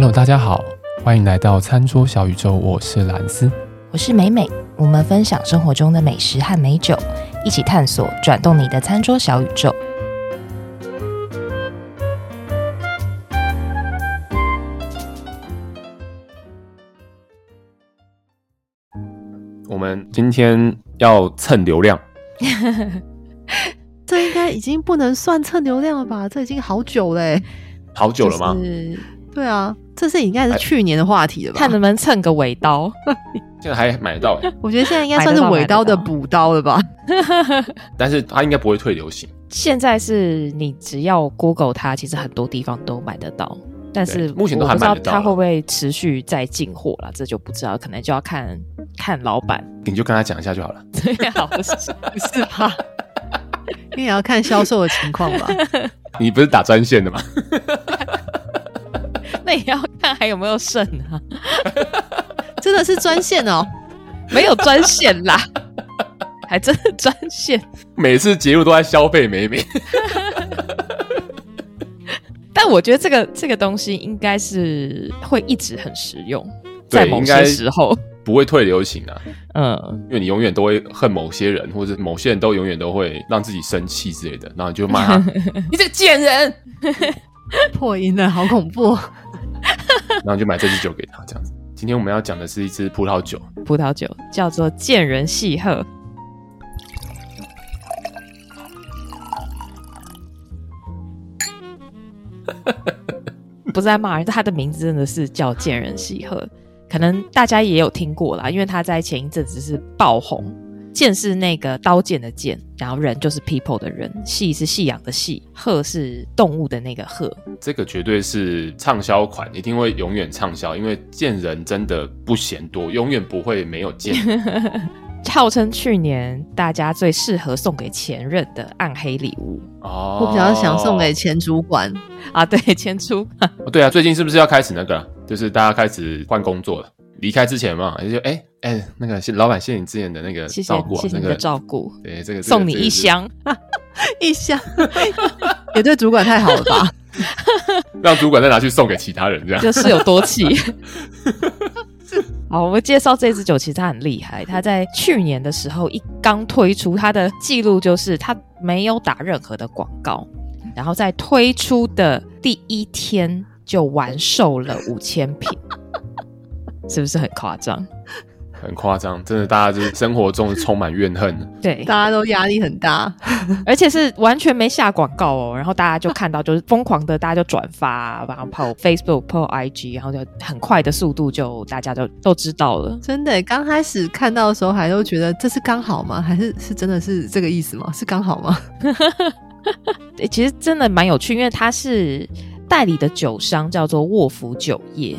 Hello，大家好，欢迎来到餐桌小宇宙，我是兰斯，我是美美，我们分享生活中的美食和美酒，一起探索转动你的餐桌小宇宙。我们今天要蹭流量，这应该已经不能算蹭流量了吧？这已经好久嘞，好久了吗？对啊，这是应该是去年的话题了吧？看能不能蹭个尾刀，现在还买得到。我觉得现在应该算是尾刀的补刀了吧？但是它应该不会退流行。现在是你只要 Google 它，其实很多地方都买得到。但是目前都还买得到。它会不会持续再进货了？这就不知道，可能就要看看老板。你就跟他讲一下就好了。对啊，是不是吧？你也要看销售的情况吧？你不是打专线的吗？那也要看还有没有剩啊！真的是专线哦，没有专线啦，还真的专线。每次节目都在消费美美，但我觉得这个这个东西应该是会一直很实用，在某些时候不会退流行啊。嗯，因为你永远都会恨某些人，或者某些人都永远都会让自己生气之类的，然后你就骂他：“ 你这个贱人！” 破音了，好恐怖。然后就买这支酒给他，这样子。今天我们要讲的是一支葡萄酒，葡萄酒叫做贱人细鹤。不是在骂人，他的名字真的是叫贱人细鹤，可能大家也有听过啦，因为他在前一阵子是爆红。剑是那个刀剑的剑，然后人就是 people 的人，戏是夕阳的戏，鹤是动物的那个鹤。这个绝对是畅销款，一定会永远畅销，因为贱人真的不嫌多，永远不会没有剑。号称去年大家最适合送给前任的暗黑礼物哦，我比较想送给前主管啊，对，前主管。哦，对啊，最近是不是要开始那个，就是大家开始换工作了？离开之前嘛，就哎哎，那个谢老板，谢谢你之前的那个照顾，谢谢你的照顾，对这个送你一箱，一箱，也对主管太好了吧？让主管再拿去送给其他人，这样就是有多气。好，我们介绍这支酒，其实它很厉害。它在去年的时候一刚推出，它的记录就是它没有打任何的广告，然后在推出的第一天就完售了五千瓶。是不是很夸张？很夸张，真的，大家就是生活中充满怨恨。对，大家都压力很大，而且是完全没下广告哦。然后大家就看到，就是疯狂的，大家就转发，然后 po Facebook、po IG，然后就很快的速度就大家就都知道了。真的，刚开始看到的时候还都觉得这是刚好吗？还是是真的是这个意思吗？是刚好吗？对，其实真的蛮有趣，因为它是代理的酒商叫做卧福酒业。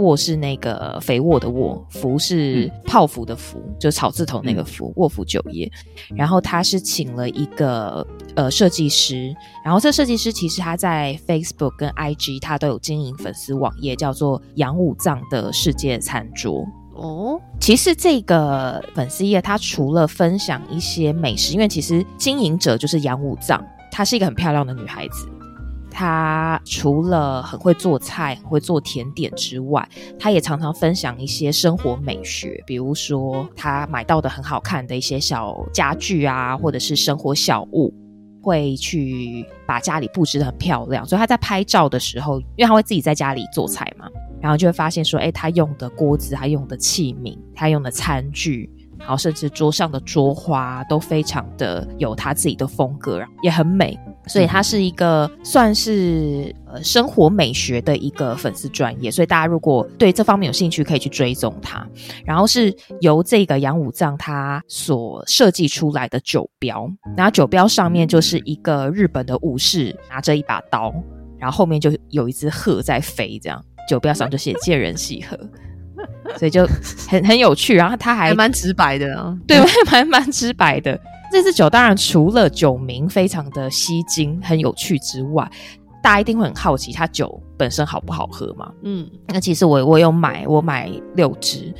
卧是那个肥沃的沃，福是泡芙的福，嗯、就是草字头那个福。卧福酒业，然后他是请了一个呃设计师，然后这设计师其实他在 Facebook 跟 IG 他都有经营粉丝网页，叫做杨武藏的世界餐桌。哦，其实这个粉丝页他除了分享一些美食，因为其实经营者就是杨武藏，她是一个很漂亮的女孩子。他除了很会做菜、很会做甜点之外，他也常常分享一些生活美学，比如说他买到的很好看的一些小家具啊，或者是生活小物，会去把家里布置得很漂亮。所以他在拍照的时候，因为他会自己在家里做菜嘛，然后就会发现说，哎，他用的锅子、他用的器皿、他用的餐具，然后甚至桌上的桌花都非常的有他自己的风格，也很美。所以它是一个算是呃生活美学的一个粉丝专业，所以大家如果对这方面有兴趣，可以去追踪它。然后是由这个杨武藏他所设计出来的酒标，然后酒标上面就是一个日本的武士拿着一把刀，然后后面就有一只鹤在飞，这样酒标上就写“借人细鹤”，所以就很很有趣。然后他还，还蛮直白的啊，对，还 蛮蛮直白的。这支酒当然除了酒名非常的吸睛、很有趣之外，大家一定会很好奇它酒本身好不好喝嘛？嗯，那其实我我有买，我买六支，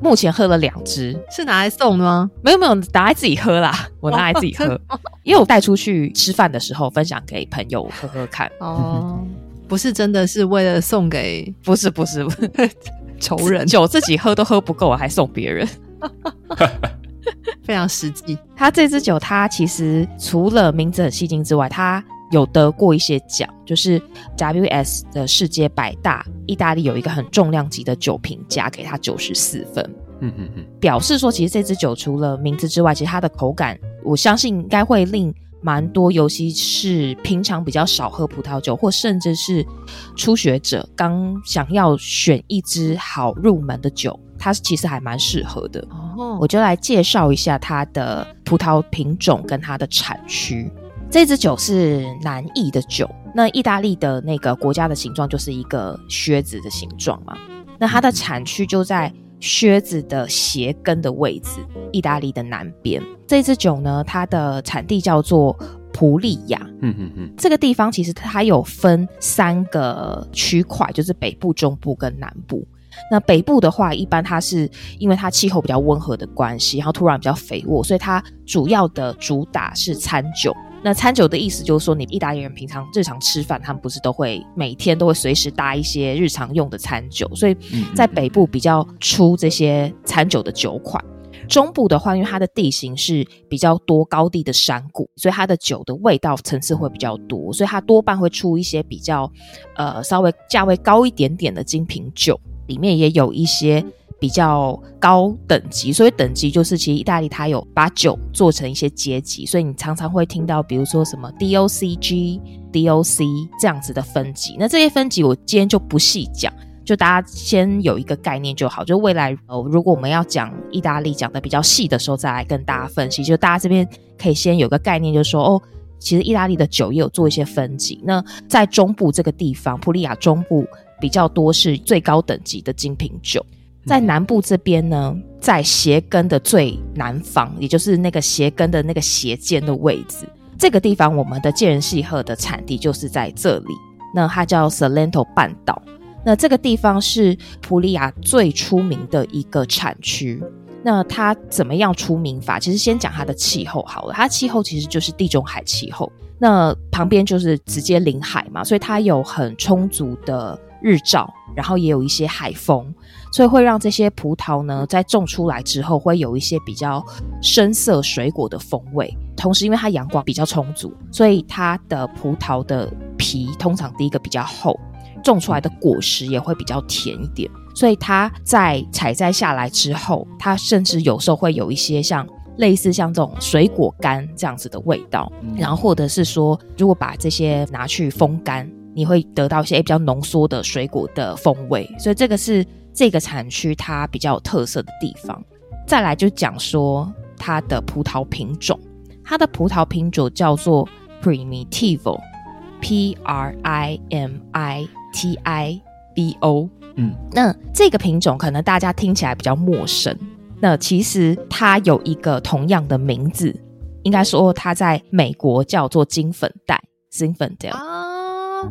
目前喝了两支，是拿来送的吗？没有没有，拿来自己喝啦，我拿来自己喝，因为我带出去吃饭的时候分享给朋友喝喝看。哦，不是真的是为了送给，不是不是仇人，酒自己喝都喝不够，还送别人，非常实际。它这支酒，它其实除了名字很吸睛之外，它有得过一些奖，就是 WS 的世界百大，意大利有一个很重量级的酒评家给它九十四分。嗯嗯嗯，表示说，其实这支酒除了名字之外，其实它的口感，我相信应该会令蛮多，尤其是平常比较少喝葡萄酒，或甚至是初学者刚想要选一支好入门的酒，它其实还蛮适合的。哦，我就来介绍一下它的葡萄品种跟它的产区。这支酒是南意的酒，那意大利的那个国家的形状就是一个靴子的形状嘛，那它的产区就在。靴子的鞋跟的位置，意大利的南边。这支酒呢，它的产地叫做普利亚。嗯嗯嗯，这个地方其实它有分三个区块，就是北部、中部跟南部。那北部的话，一般它是因为它气候比较温和的关系，然后土壤比较肥沃，所以它主要的主打是餐酒。那餐酒的意思就是说，你意大利人平常日常吃饭，他们不是都会每天都会随时搭一些日常用的餐酒，所以在北部比较出这些餐酒的酒款。中部的话，因为它的地形是比较多高地的山谷，所以它的酒的味道层次会比较多，所以它多半会出一些比较呃稍微价位高一点点的精品酒，里面也有一些。比较高等级，所以等级就是其实意大利它有把酒做成一些阶级，所以你常常会听到，比如说什么 DOCG、DOC 这样子的分级。那这些分级我今天就不细讲，就大家先有一个概念就好。就未来呃，如果我们要讲意大利讲的比较细的时候，再来跟大家分析。就大家这边可以先有个概念，就是说哦，其实意大利的酒也有做一些分级。那在中部这个地方，普利亚中部比较多是最高等级的精品酒。在南部这边呢，在鞋跟的最南方，也就是那个鞋跟的那个鞋尖的位置，这个地方我们的介仁西河的产地就是在这里。那它叫 Salento 半岛。那这个地方是普利亚最出名的一个产区。那它怎么样出名法？其实先讲它的气候好了。它气候其实就是地中海气候，那旁边就是直接临海嘛，所以它有很充足的日照，然后也有一些海风。所以会让这些葡萄呢，在种出来之后，会有一些比较深色水果的风味。同时，因为它阳光比较充足，所以它的葡萄的皮通常第一个比较厚，种出来的果实也会比较甜一点。所以它在采摘下来之后，它甚至有时候会有一些像类似像这种水果干这样子的味道。然后或者是说，如果把这些拿去风干，你会得到一些比较浓缩的水果的风味。所以这个是。这个产区它比较有特色的地方，再来就讲说它的葡萄品种，它的葡萄品种叫做 Primitivo，P R I M I T I V O。嗯，那这个品种可能大家听起来比较陌生，那其实它有一个同样的名字，应该说它在美国叫做金粉黛 Zinfandel。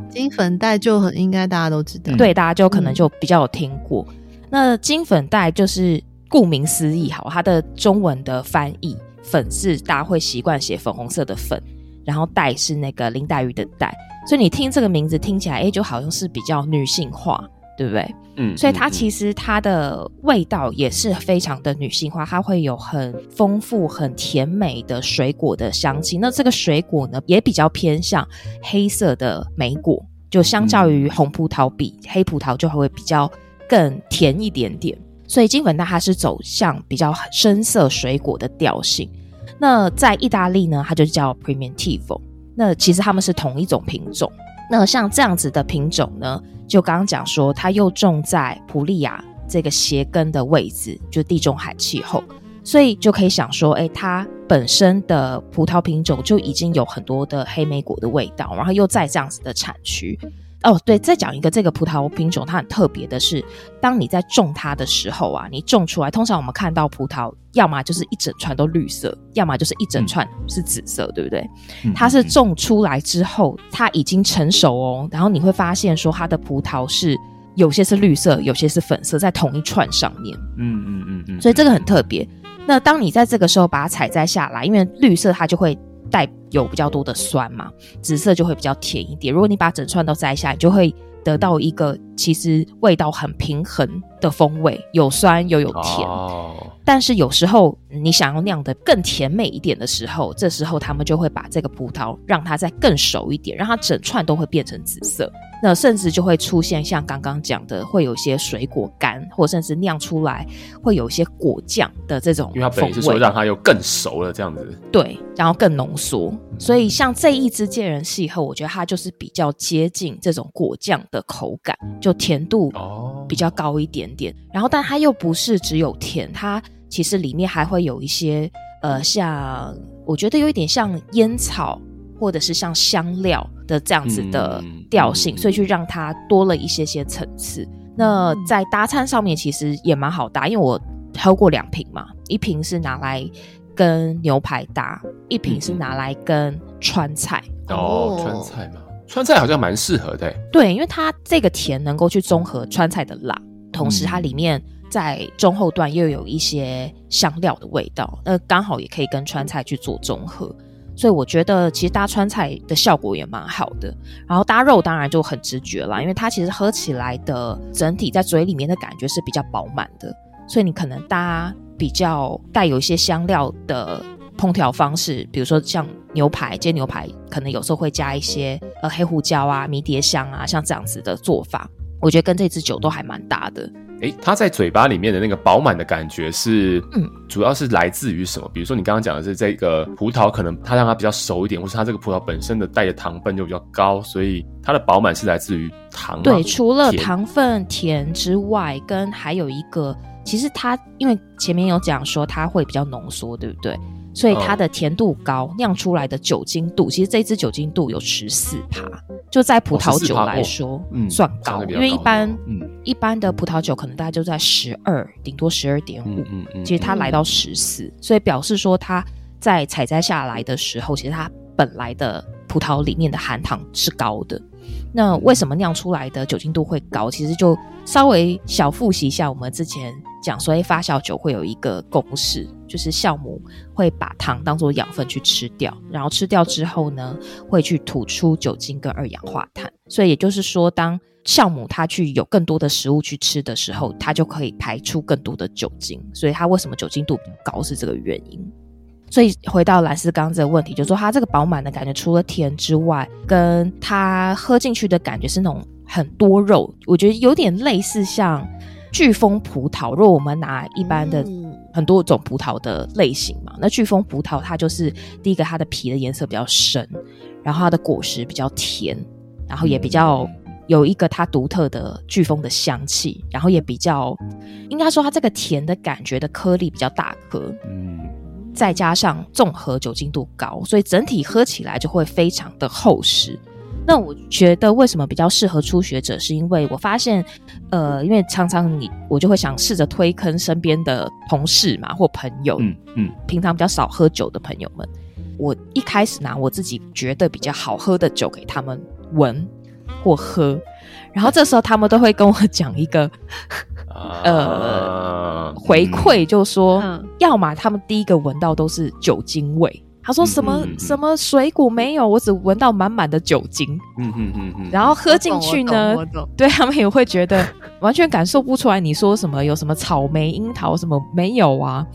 金粉黛就很应该大家都知道，对，大家就可能就比较有听过。嗯、那金粉黛就是顾名思义，好，它的中文的翻译粉是大家会习惯写粉红色的粉，然后黛是那个林黛玉的黛，所以你听这个名字听起来，哎，就好像是比较女性化。对不对？嗯，所以它其实它的味道也是非常的女性化，它会有很丰富、很甜美的水果的香气。那这个水果呢，也比较偏向黑色的莓果，就相较于红葡萄比黑葡萄就会比较更甜一点点。所以金粉蛋它是走向比较深色水果的调性。那在意大利呢，它就叫 Primitivo。那其实它们是同一种品种。那像这样子的品种呢，就刚刚讲说，它又种在普利亚这个鞋跟的位置，就地中海气候，所以就可以想说，哎，它本身的葡萄品种就已经有很多的黑莓果的味道，然后又在这样子的产区。哦，对，再讲一个这个葡萄品种，它很特别的是，当你在种它的时候啊，你种出来，通常我们看到葡萄，要么就是一整串都绿色，要么就是一整串是紫色，嗯、对不对？它是种出来之后，它已经成熟哦，然后你会发现说，它的葡萄是有些是绿色，有些是粉色，在同一串上面。嗯嗯嗯嗯，所以这个很特别。那当你在这个时候把它采摘下来，因为绿色它就会带有比较多的酸嘛，紫色就会比较甜一点。如果你把整串都摘下来，就会得到一个其实味道很平衡的风味，有酸又有甜。但是有时候你想要酿的更甜美一点的时候，这时候他们就会把这个葡萄让它再更熟一点，让它整串都会变成紫色。那甚至就会出现像刚刚讲的，会有一些水果干，或甚至酿出来会有一些果酱的这种。因为它本意是说让它又更熟了这样子。对，然后更浓缩。所以像这一支贱人系后，我觉得它就是比较接近这种果酱的口感，就甜度比较高一点点。然后，但它又不是只有甜，它其实里面还会有一些呃，像我觉得有一点像烟草。或者是像香料的这样子的调性，所以去让它多了一些些层次。那在搭餐上面其实也蛮好搭，因为我喝过两瓶嘛，一瓶是拿来跟牛排搭，一瓶是拿来跟川菜。嗯、哦，川菜嘛，川菜好像蛮适合的。对，因为它这个甜能够去综合川菜的辣，同时它里面在中后段又有一些香料的味道，那刚好也可以跟川菜去做综合。所以我觉得其实搭川菜的效果也蛮好的，然后搭肉当然就很直觉啦，因为它其实喝起来的整体在嘴里面的感觉是比较饱满的，所以你可能搭比较带有一些香料的烹调方式，比如说像牛排煎牛排，可能有时候会加一些呃黑胡椒啊、迷迭香啊，像这样子的做法，我觉得跟这支酒都还蛮搭的。诶，它在嘴巴里面的那个饱满的感觉是，嗯，主要是来自于什么？比如说你刚刚讲的是这个葡萄，可能它让它比较熟一点，或是它这个葡萄本身的带的糖分就比较高，所以它的饱满是来自于糖。对，除了糖分甜之外，跟还有一个，其实它因为前面有讲说它会比较浓缩，对不对？所以它的甜度高，酿出来的酒精度，其实这支酒精度有十四趴，就在葡萄酒来说，嗯，算高。因为一般，嗯，一般的葡萄酒可能大概就在十二，顶多十二点五，嗯嗯，其实它来到十四，所以表示说它在采摘下来的时候，其实它本来的葡萄里面的含糖是高的。那为什么酿出来的酒精度会高？其实就稍微小复习一下，我们之前讲说，哎，发酵酒会有一个公式，就是酵母会把糖当做养分去吃掉，然后吃掉之后呢，会去吐出酒精跟二氧化碳。所以也就是说，当酵母它去有更多的食物去吃的时候，它就可以排出更多的酒精。所以它为什么酒精度比较高是这个原因。所以回到兰斯刚这个问题，就说它这个饱满的感觉，除了甜之外，跟它喝进去的感觉是那种很多肉，我觉得有点类似像巨峰葡萄。如果我们拿一般的很多种葡萄的类型嘛，那巨峰葡萄它就是第一个，它的皮的颜色比较深，然后它的果实比较甜，然后也比较有一个它独特的巨峰的香气，然后也比较应该说它这个甜的感觉的颗粒比较大颗，嗯。再加上综合酒精度高，所以整体喝起来就会非常的厚实。那我觉得为什么比较适合初学者，是因为我发现，呃，因为常常你我就会想试着推坑身边的同事嘛或朋友，嗯嗯，平常比较少喝酒的朋友们，我一开始拿我自己觉得比较好喝的酒给他们闻或喝，然后这时候他们都会跟我讲一个。呃，回馈就说，嗯、要么他们第一个闻到都是酒精味。他说什么、嗯、什么水果没有，我只闻到满满的酒精。嗯嗯嗯嗯。然后喝进去呢，对他们也会觉得完全感受不出来。你说什么有什么草莓、樱桃什么没有啊？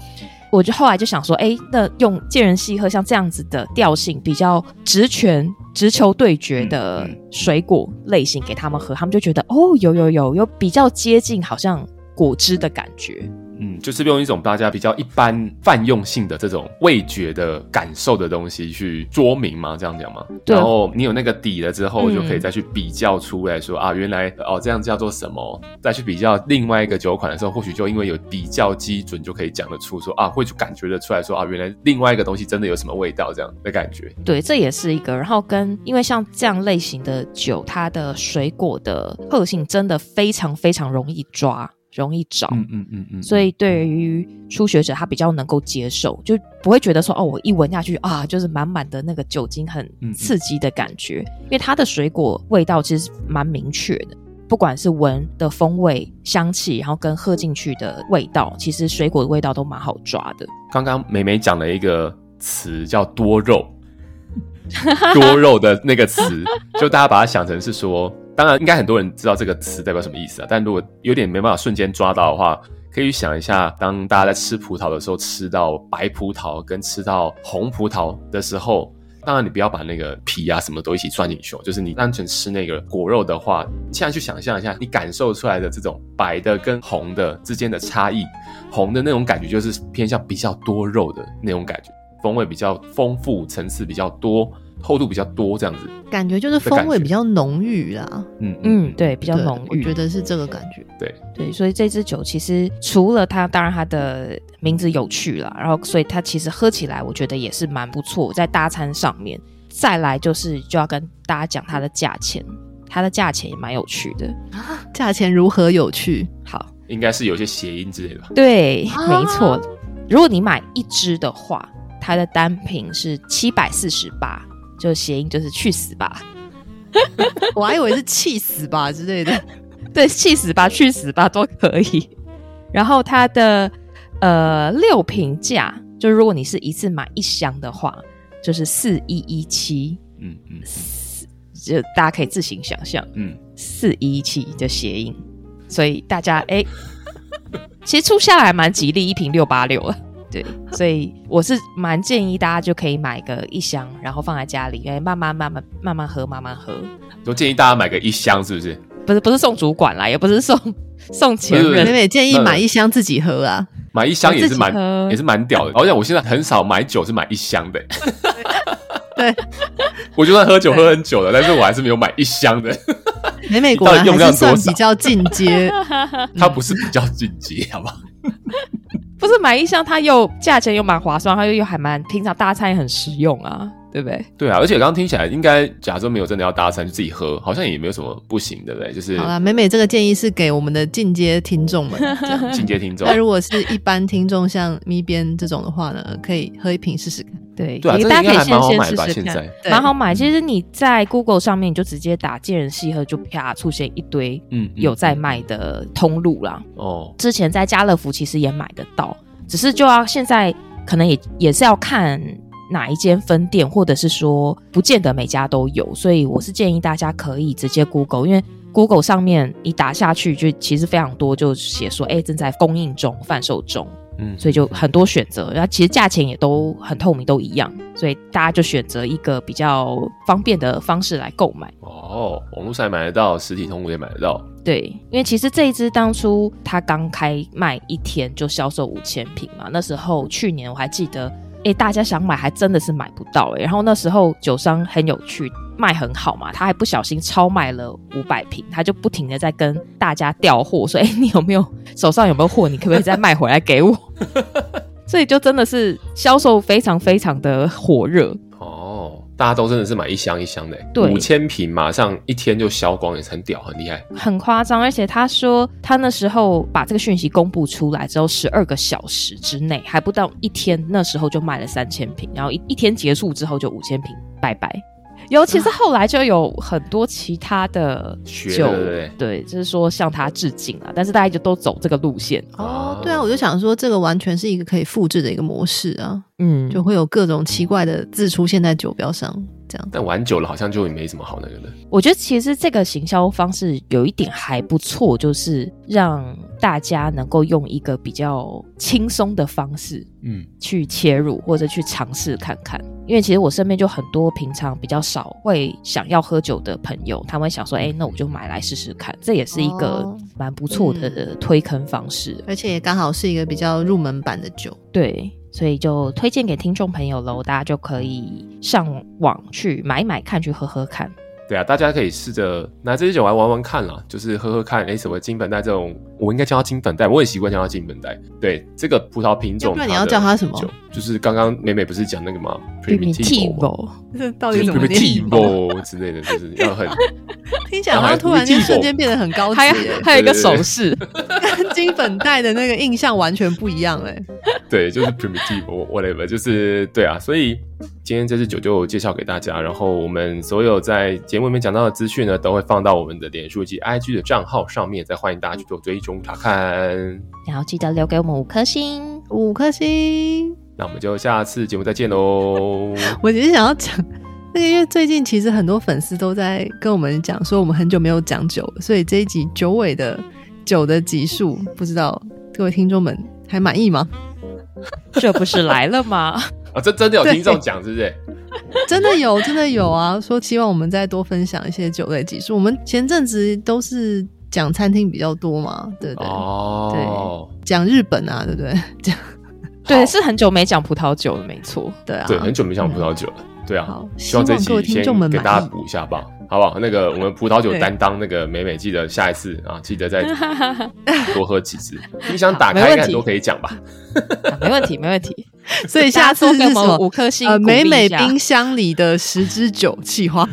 我就后来就想说，哎，那用贱人细喝像这样子的调性，比较直拳直球对决的水果类型给他们喝，他们就觉得哦，有有有有比较接近，好像果汁的感觉。嗯，就是用一种大家比较一般泛用性的这种味觉的感受的东西去说明嘛，这样讲嘛。对然后你有那个底了之后，就可以再去比较出来说、嗯、啊，原来哦这样叫做什么？再去比较另外一个酒款的时候，或许就因为有比较基准，就可以讲得出说啊，会去感觉得出来说啊，原来另外一个东西真的有什么味道这样的感觉。对，这也是一个。然后跟因为像这样类型的酒，它的水果的特性真的非常非常容易抓。容易找，嗯嗯嗯嗯，所以对于初学者，他比较能够接受，就不会觉得说哦，我一闻下去啊，就是满满的那个酒精很刺激的感觉，嗯嗯，因为它的水果味道其实蛮明确的，不管是闻的风味、香气，然后跟喝进去的味道，其实水果的味道都蛮好抓的。刚刚美美讲了一个词叫多肉，多肉的那个词，就大家把它想成是说，当然应该很多人知道这个词代表什么意思啊。但如果有点没办法瞬间抓到的话，可以想一下，当大家在吃葡萄的时候，吃到白葡萄跟吃到红葡萄的时候。当然，你不要把那个皮啊什么都一起算进去，就是你单纯吃那个果肉的话，现在去想象一下，你感受出来的这种白的跟红的之间的差异，红的那种感觉就是偏向比较多肉的那种感觉，风味比较丰富，层次比较多。厚度比较多，这样子感觉就是风味比较浓郁啦。嗯嗯，对，比较浓郁，我觉得是这个感觉。对对，所以这支酒其实除了它，当然它的名字有趣啦，然后所以它其实喝起来，我觉得也是蛮不错，在大餐上面。再来就是就要跟大家讲它的价钱，它的价钱也蛮有趣的啊。价钱如何有趣？好，应该是有些谐音之类的吧？对，没错。啊、如果你买一支的话，它的单品是七百四十八。就谐音就是去死吧，我还以为是气死吧之类的，对，气死吧、去死吧都可以。然后它的呃六瓶价，就如果你是一次买一箱的话，就是四一一七，嗯嗯，就大家可以自行想象，嗯，四一一七的谐音，所以大家哎，其实出下来蛮吉利，一瓶六八六了。对，所以我是蛮建议大家就可以买个一箱，然后放在家里，哎，慢慢慢慢慢慢喝，慢慢喝。我建议大家买个一箱，是不是？不是，不是送主管啦，也不是送送前任，妹妹建议买一箱自己喝啊。买一箱也是蛮也是蛮屌的。好像我现在很少买酒是买一箱的。对，我就算喝酒喝很久了，但是我还是没有买一箱的。美美果然还是算比较进阶，它不是比较进阶，好不好？不是买一箱，它又价钱又蛮划算，它又又还蛮平常大餐也很实用啊，对不对？对啊，而且刚刚听起来，应该假如没有真的要搭餐，就自己喝，好像也没有什么不行，对不对？就是好啦，美美这个建议是给我们的进阶听众们，进阶听众。那如果是一般听众，像咪边这种的话呢，可以喝一瓶试试看。对，对啊，大家可以先先试试看，蛮好买。其实你在 Google 上面你就直接打“健人细喝”，就啪出现一堆嗯有在卖的通路啦。哦，之前在家乐福其实也买得到。只是就要现在可能也也是要看哪一间分店，或者是说不见得每家都有，所以我是建议大家可以直接 Google，因为 Google 上面一打下去就其实非常多，就写说哎正在供应中、贩售中。嗯，所以就很多选择，然后其实价钱也都很透明，都一样，所以大家就选择一个比较方便的方式来购买。哦，网络上也买得到，实体通路也买得到。对，因为其实这一支当初它刚开卖一天就销售五千瓶嘛，那时候去年我还记得，哎，大家想买还真的是买不到哎，然后那时候酒商很有趣。卖很好嘛，他还不小心超卖了五百瓶，他就不停的在跟大家调货，说：“哎、你有没有手上有没有货？你可不可以再卖回来给我？” 所以就真的是销售非常非常的火热，大家都真的是买一箱一箱的，对，五千瓶马上一天就销光，也是很屌，很厉害，很夸张。而且他说他那时候把这个讯息公布出来之后，十二个小时之内还不到一天，那时候就卖了三千瓶，然后一一天结束之后就五千瓶，拜拜。尤其是后来就有很多其他的酒，对，就是说向他致敬了，但是大家就都走这个路线。哦，对啊，我就想说，这个完全是一个可以复制的一个模式啊，嗯，就会有各种奇怪的字出现在酒标上。这样，但玩久了好像就没什么好那个的。我觉得其实这个行销方式有一点还不错，就是让大家能够用一个比较轻松的方式，嗯，去切入或者去尝试看看。因为其实我身边就很多平常比较少会想要喝酒的朋友，他们会想说，哎，那我就买来试试看。这也是一个蛮不错的推坑方式，而且也刚好是一个比较入门版的酒，对。所以就推荐给听众朋友喽，大家就可以上网去买买看，去喝喝看。对啊，大家可以试着拿这些酒来玩玩看啦，就是喝喝看。哎，什么金粉黛这种，我应该叫它金粉黛，我也习惯叫它金粉黛。对，这个葡萄品种，那你要叫它什么？就是刚刚美美不是讲那个吗？Primitivo，这到底怎么念？Primitivo 之类的，就是要很听起来好像突然间瞬间变得很高级，还还有一个手势，跟 金粉黛的那个印象完全不一样哎。对，就是 Primitivo whatever，就是对啊，所以。今天这支酒就介绍给大家，然后我们所有在节目里面讲到的资讯呢，都会放到我们的脸书及 IG 的账号上面，再欢迎大家去做追踪查看。然后记得留给我们五颗星，五颗星。那我们就下次节目再见喽。我只是想要讲，那个因为最近其实很多粉丝都在跟我们讲说，我们很久没有讲酒，所以这一集九尾的酒的集数，不知道各位听众们还满意吗？这不是来了吗？啊，这真的有听众讲，是不是？真的有，真的有啊！说希望我们再多分享一些酒类集数。我们前阵子都是讲餐厅比较多嘛，对对哦，对，讲日本啊，对不对？讲 对，是很久没讲葡萄酒了，没错，对啊，对，很久没讲葡萄酒了，对啊。好，希望这期先给大家补一下吧。好不好？那个我们葡萄酒担当那个美美，记得下一次啊，记得再 多喝几支。冰箱打开看都可以讲吧？没问题，没问题。所以下次是什么？五颗星。呃，美美冰箱里的十支酒企划。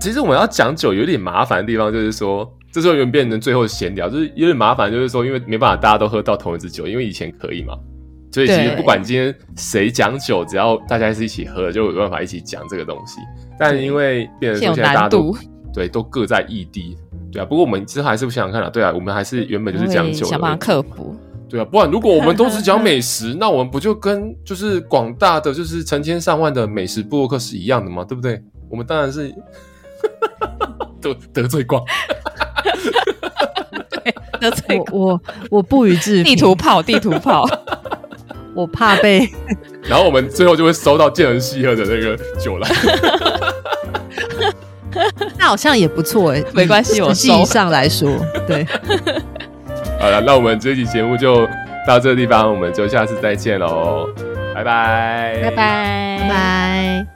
其实我们要讲酒有点麻烦的地方，就是说，这时候有点变成最后闲聊，就是有点麻烦，就是说，因为没办法大家都喝到同一支酒，因为以前可以嘛。所以其实不管今天谁讲酒，只要大家是一起喝，就有办法一起讲这个东西。但因为变成说现在大家都对都各在异地，对啊。不过我们之后还是不想想看了，对啊，我们还是原本就是讲酒，想办法克服。对啊，不然如果我们都是讲美食，那我们不就跟就是广大的就是成千上万的美食部落客是一样的吗？对不对？我们当然是 得得罪光，对，得罪我我我不予置评，地图炮，地图炮。我怕被，然后我们最后就会收到见人西喝的那个酒来，那好像也不错哎，没关系，我实际上来说，对。好了，那我们这期节目就到这个地方，我们就下次再见喽，拜拜，拜拜，拜拜。